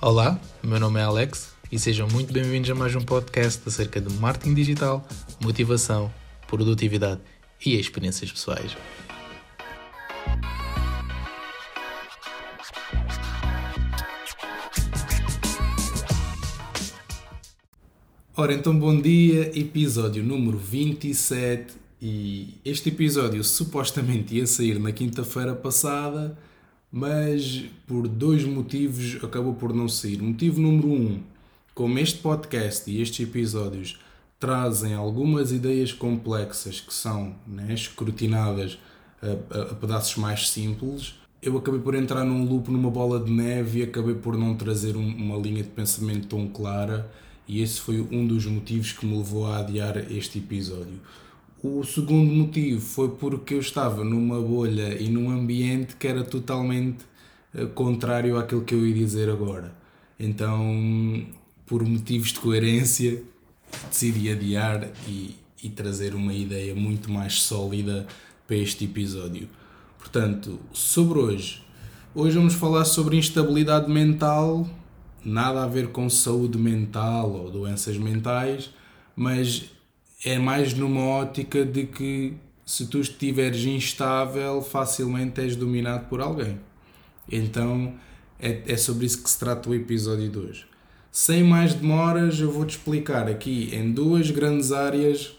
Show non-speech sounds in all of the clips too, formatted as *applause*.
Olá, meu nome é Alex e sejam muito bem-vindos a mais um podcast acerca de marketing digital, motivação, produtividade e experiências pessoais. Ora, então bom dia, episódio número 27 e este episódio supostamente ia sair na quinta-feira passada, mas por dois motivos acabou por não sair. Motivo número um, como este podcast e estes episódios trazem algumas ideias complexas que são né, escrutinadas a, a, a pedaços mais simples, eu acabei por entrar num loop, numa bola de neve e acabei por não trazer um, uma linha de pensamento tão clara e esse foi um dos motivos que me levou a adiar este episódio. O segundo motivo foi porque eu estava numa bolha e num ambiente que era totalmente eh, contrário àquilo que eu ia dizer agora. Então, por motivos de coerência, decidi adiar e, e trazer uma ideia muito mais sólida para este episódio. Portanto, sobre hoje, hoje vamos falar sobre instabilidade mental nada a ver com saúde mental ou doenças mentais, mas é mais numa ótica de que se tu estiveres instável, facilmente és dominado por alguém. Então é, é sobre isso que se trata o episódio de hoje. Sem mais demoras, eu vou-te explicar aqui em duas grandes áreas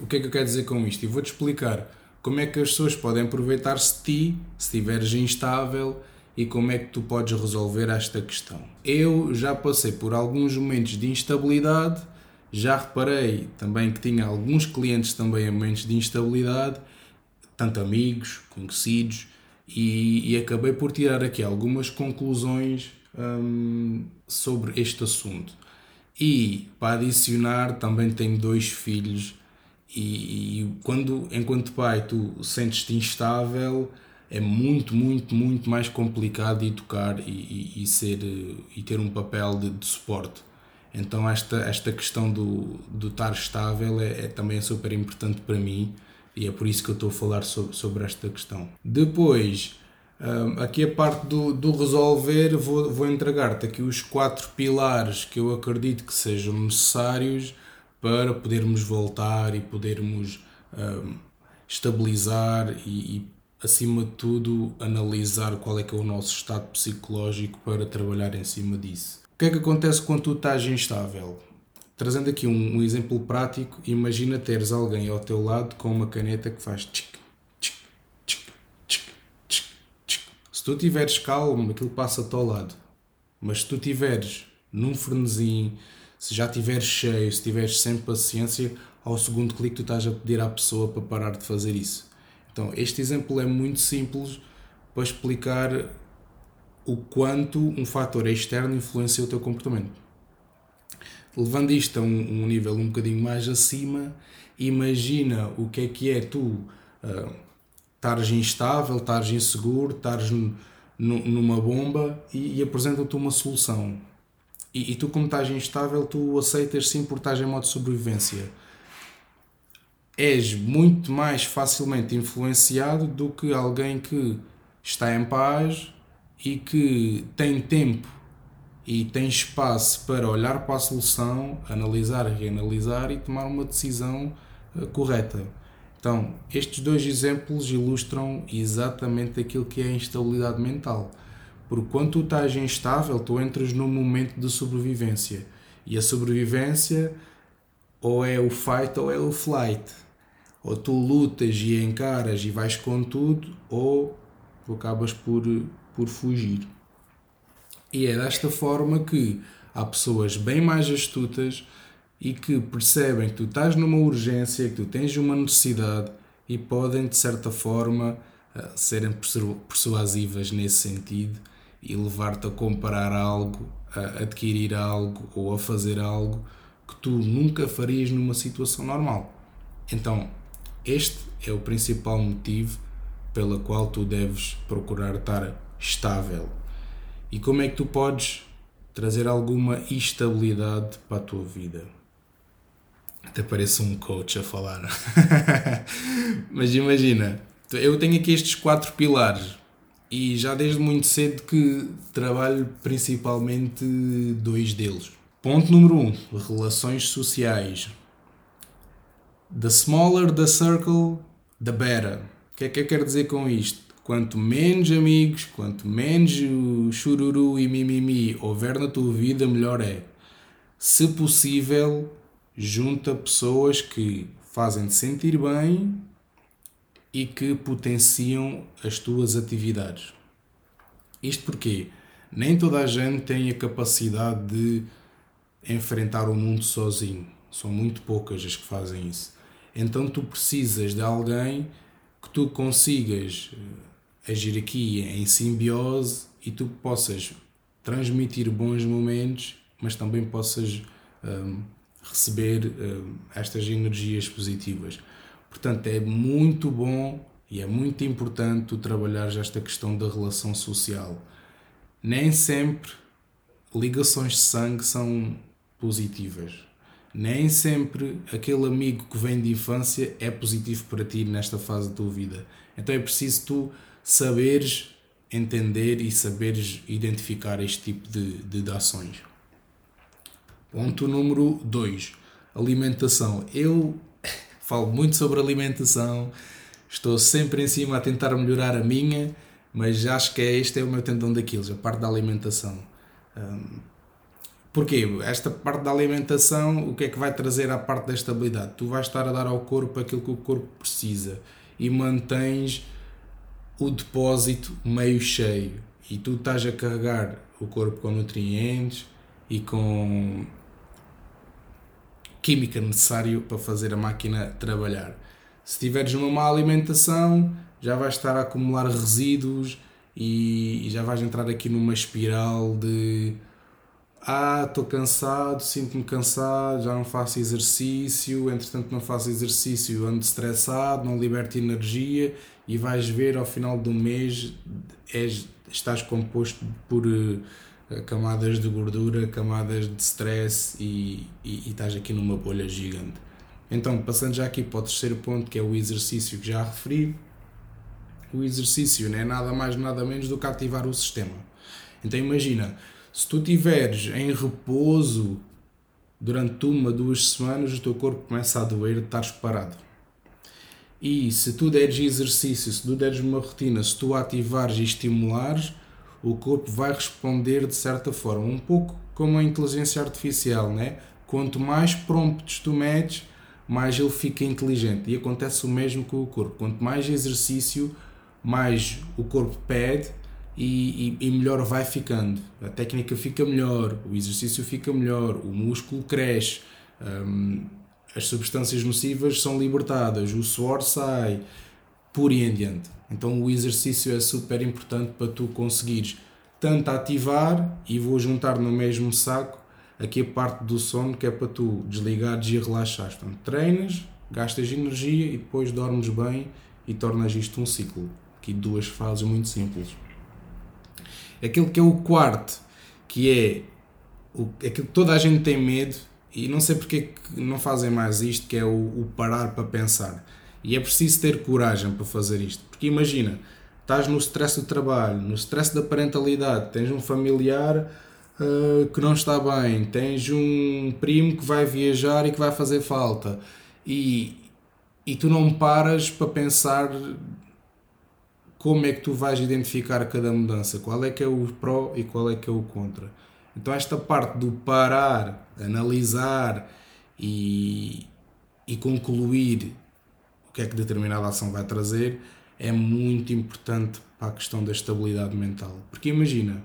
o que é que eu quero dizer com isto. E vou-te explicar como é que as pessoas podem aproveitar-se de ti se estiveres instável e como é que tu podes resolver esta questão. Eu já passei por alguns momentos de instabilidade, já reparei também que tinha alguns clientes também em momentos de instabilidade, tanto amigos, conhecidos, e, e acabei por tirar aqui algumas conclusões hum, sobre este assunto. E para adicionar, também tenho dois filhos, e, e quando, enquanto pai, tu sentes-te instável é muito, muito, muito mais complicado educar e, e, e ser, e ter um papel de, de, suporte. Então esta, esta questão do, do estar estável é, é, também super importante para mim e é por isso que eu estou a falar sobre, sobre esta questão. Depois, um, aqui a parte do, do resolver, vou, vou entregar-te aqui os quatro pilares que eu acredito que sejam necessários para podermos voltar e podermos um, estabilizar e, e acima de tudo, analisar qual é que é o nosso estado psicológico para trabalhar em cima disso. Que é que acontece quando tu estás instável? Trazendo aqui um, um exemplo prático, imagina teres alguém ao teu lado com uma caneta que faz tchic, tchic, tchic, tchic, tchic, tchic. Se tu estiveres calmo, aquilo passa-te ao lado. Mas se tu estiveres num frenesim, se já estiveres cheio, se tiveres sem paciência, ao segundo clique tu estás a pedir à pessoa para parar de fazer isso então, este exemplo é muito simples para explicar o quanto um fator externo influencia o teu comportamento. Levando isto a um, um nível um bocadinho mais acima, imagina o que é que é tu estares instável, estares inseguro, estares numa bomba e, e apresenta-te uma solução. E, e, tu, como estás instável, tu aceitas sim porque estás em modo de sobrevivência és muito mais facilmente influenciado do que alguém que está em paz e que tem tempo e tem espaço para olhar para a solução, analisar, reanalisar e tomar uma decisão uh, correta. Então, estes dois exemplos ilustram exatamente aquilo que é a instabilidade mental. Porque quando tu estás instável, tu entras num momento de sobrevivência. E a sobrevivência ou é o fight ou é o flight ou tu lutas e encaras e vais com tudo, ou tu acabas por, por fugir. E é desta forma que há pessoas bem mais astutas e que percebem que tu estás numa urgência, que tu tens uma necessidade e podem, de certa forma, eh, serem persuasivas nesse sentido e levar-te a comparar algo, a adquirir algo ou a fazer algo que tu nunca farias numa situação normal. Então, este é o principal motivo pela qual tu deves procurar estar estável. E como é que tu podes trazer alguma estabilidade para a tua vida? Até parece um coach a falar. *laughs* Mas imagina, eu tenho aqui estes quatro pilares. e já desde muito cedo que trabalho principalmente dois deles. Ponto número um, relações sociais. The smaller the circle, the better. O que é que eu quero dizer com isto? Quanto menos amigos, quanto menos chururu e mimimi houver na tua vida, melhor é. Se possível, junta pessoas que fazem-te sentir bem e que potenciam as tuas atividades. Isto porque nem toda a gente tem a capacidade de enfrentar o mundo sozinho. São muito poucas as que fazem isso. Então tu precisas de alguém que tu consigas eh, agir aqui em simbiose e tu possas transmitir bons momentos, mas também possas um, receber um, estas energias positivas. Portanto, é muito bom e é muito importante tu trabalhares esta questão da relação social. Nem sempre ligações de sangue são positivas. Nem sempre aquele amigo que vem de infância é positivo para ti nesta fase da tua vida. Então é preciso tu saberes entender e saberes identificar este tipo de, de, ações. Ponto número 2. Alimentação. Eu *laughs* falo muito sobre alimentação, estou sempre em cima a tentar melhorar a minha, mas acho que é, este é o meu tendão daqueles, a parte da alimentação. Um, Porquê? Esta parte da alimentação, o que é que vai trazer à parte da estabilidade? Tu vais estar a dar ao corpo aquilo que o corpo precisa e mantens o depósito meio cheio e tu estás a carregar o corpo com nutrientes e com química necessária para fazer a máquina trabalhar. Se tiveres uma má alimentação, já vais estar a acumular resíduos e já vais entrar aqui numa espiral de ah, estou cansado, sinto-me cansado, já não faço exercício, entretanto não faço exercício, ando estressado, não liberto energia e vais ver ao final do mês és, estás composto por uh, camadas de gordura, camadas de stress e, e, e estás aqui numa bolha gigante. Então, passando já aqui para o terceiro ponto, que é o exercício que já referi, o exercício não é nada mais nada menos do que ativar o sistema. Então imagina, se tu estiveres em repouso durante uma, duas semanas, o teu corpo começa a doer de estares parado. E se tu deres exercício, se tu deres uma rotina, se tu ativares e estimulares, o corpo vai responder de certa forma, um pouco como a inteligência artificial, né? Quanto mais prompts tu metes, mais ele fica inteligente. E acontece o mesmo com o corpo. Quanto mais exercício, mais o corpo pede e, e, e, melhor vai ficando. A técnica fica melhor, o exercício fica melhor, o músculo cresce, hum, as substâncias nocivas são libertadas, o suor sai, por e em diante. Então o exercício é super importante para tu conseguires tanto ativar e vou juntar no mesmo saco aqui a parte do sono que é para tu desligares e relaxares. Então treinas, gastas energia e depois dormes bem e tornas isto um ciclo. Aqui duas fases muito simples. Aquilo que é o quarto, que é o, aquilo que toda a gente tem medo, e não sei porque que não fazem mais isto, que é o, o parar para pensar. E é preciso ter coragem para fazer isto. Porque imagina, estás no stress do trabalho, no stress da parentalidade, tens um familiar uh, que não está bem, tens um primo que vai viajar e que vai fazer falta. E, e tu não paras para pensar como é que tu vais identificar cada mudança, qual é que é o pró e qual é que é o contra. Então esta parte do parar, analisar e, e concluir o que é que determinada ação vai trazer é muito importante para a questão da estabilidade mental. Porque imagina,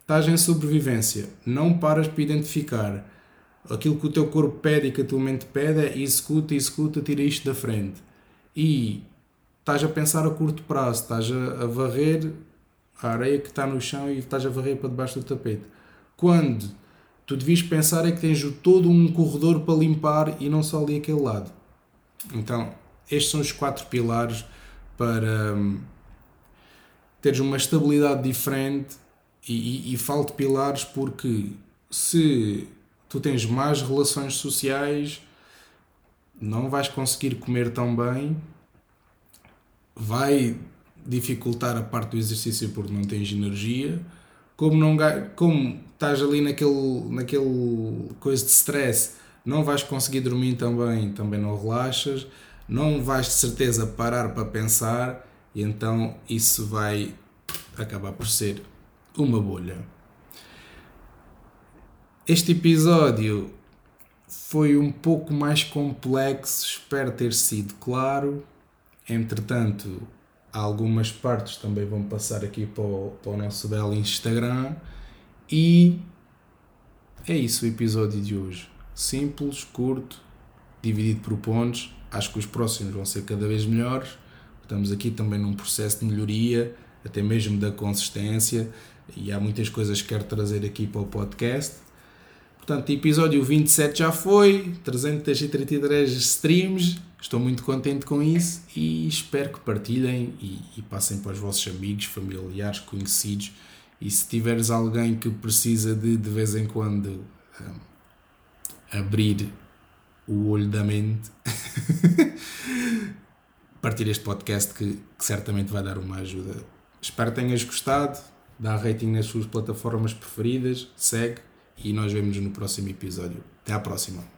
estás em sobrevivência, não paras para identificar aquilo que o teu corpo pede e que a tua mente pede, é executa, executa, tira isto da frente. E estás a pensar a curto prazo, estás a, a varrer a areia que está no chão e estás a varrer para debaixo do tapete. Quando tu devias pensar é que tens todo um corredor para limpar e não só ali aquele lado. Então, estes são os quatro pilares para hum, teres uma estabilidade diferente e, e, e falo de pilares porque se tu tens mais relações sociais não vais conseguir comer tão bem vai dificultar a parte do exercício porque não tens energia, como, não, como estás ali naquele, naquele coisa de stress, não vais conseguir dormir também, também não relaxas, não vais de certeza parar para pensar e então isso vai acabar por ser uma bolha. Este episódio foi um pouco mais complexo, espero ter sido claro. Entretanto, algumas partes também vão passar aqui para o, para o nosso belo Instagram. E é isso o episódio de hoje. Simples, curto, dividido por pontos. Acho que os próximos vão ser cada vez melhores. Estamos aqui também num processo de melhoria, até mesmo da consistência, e há muitas coisas que quero trazer aqui para o podcast. Portanto, episódio 27 já foi, 333 streams, estou muito contente com isso e espero que partilhem e, e, passem para os vossos amigos, familiares, conhecidos. E se tiveres alguém que precisa de de vez em quando um, abrir o olho da mente, *laughs* partilhe este podcast que, que certamente vai dar uma ajuda. Espero que tenhas gostado, dá rating nas suas plataformas preferidas, segue e nós vemos no próximo episódio. Até à próxima.